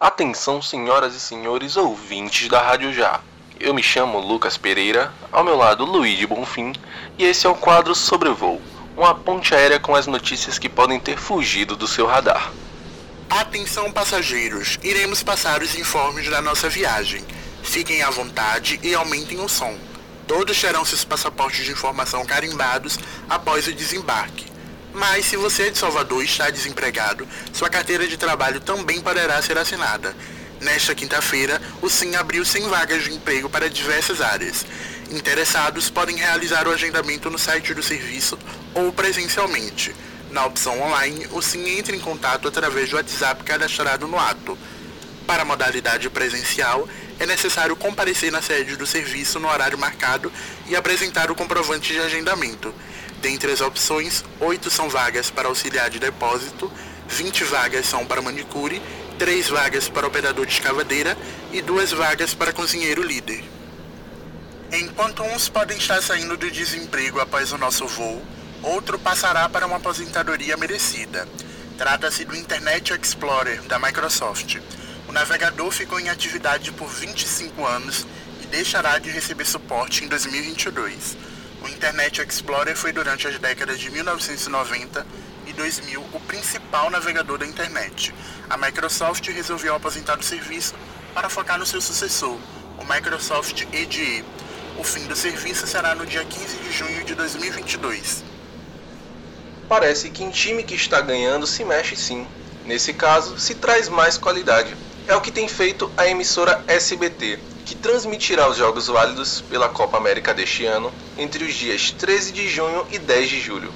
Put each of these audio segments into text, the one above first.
Atenção, senhoras e senhores ouvintes da Rádio Já. Eu me chamo Lucas Pereira, ao meu lado Luiz Bonfim, e esse é o quadro Sobrevoo, uma ponte aérea com as notícias que podem ter fugido do seu radar. Atenção passageiros, iremos passar os informes da nossa viagem. Fiquem à vontade e aumentem o som. Todos terão seus passaportes de informação carimbados após o desembarque. Mas se você é de Salvador e está desempregado, sua carteira de trabalho também poderá ser assinada. Nesta quinta-feira, o SIM abriu 100 vagas de emprego para diversas áreas. Interessados podem realizar o agendamento no site do serviço ou presencialmente. Na opção online, o SIM entra em contato através do WhatsApp cadastrado no ato. Para a modalidade presencial, é necessário comparecer na sede do serviço no horário marcado e apresentar o comprovante de agendamento. Dentre as opções, 8 são vagas para auxiliar de depósito, 20 vagas são para manicure, 3 vagas para operador de escavadeira e 2 vagas para cozinheiro líder. Enquanto uns podem estar saindo do desemprego após o nosso voo, outro passará para uma aposentadoria merecida. Trata-se do Internet Explorer da Microsoft. O navegador ficou em atividade por 25 anos e deixará de receber suporte em 2022. O Internet Explorer foi durante as décadas de 1990 e 2000 o principal navegador da internet. A Microsoft resolveu aposentar o serviço para focar no seu sucessor, o Microsoft Edge. O fim do serviço será no dia 15 de junho de 2022. Parece que em time que está ganhando se mexe sim. Nesse caso, se traz mais qualidade. É o que tem feito a emissora SBT, que transmitirá os jogos válidos pela Copa América deste ano entre os dias 13 de junho e 10 de julho.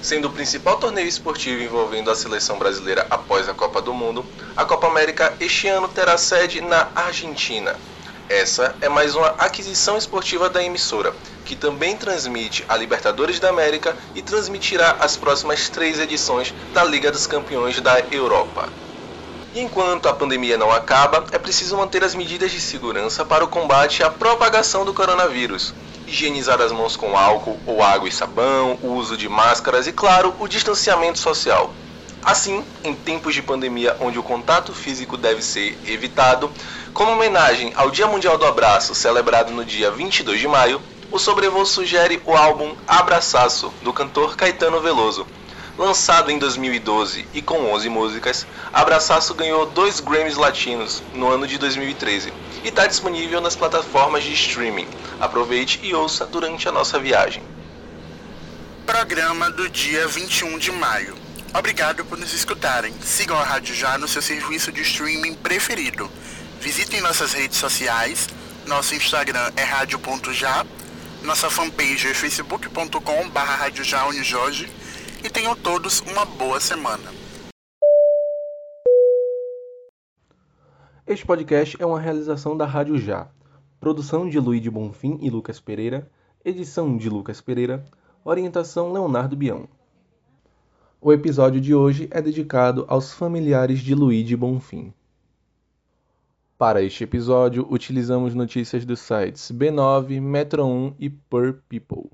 Sendo o principal torneio esportivo envolvendo a seleção brasileira após a Copa do Mundo, a Copa América este ano terá sede na Argentina. Essa é mais uma aquisição esportiva da emissora, que também transmite a Libertadores da América e transmitirá as próximas três edições da Liga dos Campeões da Europa. Enquanto a pandemia não acaba, é preciso manter as medidas de segurança para o combate à propagação do coronavírus. Higienizar as mãos com álcool ou água e sabão, o uso de máscaras e, claro, o distanciamento social. Assim, em tempos de pandemia onde o contato físico deve ser evitado, como homenagem ao Dia Mundial do Abraço, celebrado no dia 22 de maio, o Sobrevoo sugere o álbum Abraçaço, do cantor Caetano Veloso. Lançado em 2012 e com 11 músicas, Abraçaço ganhou dois Grammys Latinos no ano de 2013 e está disponível nas plataformas de streaming. Aproveite e ouça durante a nossa viagem. Programa do dia 21 de maio. Obrigado por nos escutarem. Sigam a Rádio Já no seu serviço de streaming preferido. Visitem nossas redes sociais. Nosso Instagram é rádio.já. Nossa fanpage é facebook.com barra E tenham todos uma boa semana. Este podcast é uma realização da Rádio Já. Produção de Luiz de Bonfim e Lucas Pereira. Edição de Lucas Pereira. Orientação Leonardo Bião. O episódio de hoje é dedicado aos familiares de Luigi Bonfim. Para este episódio, utilizamos notícias dos sites B9, Metro 1 e Per People.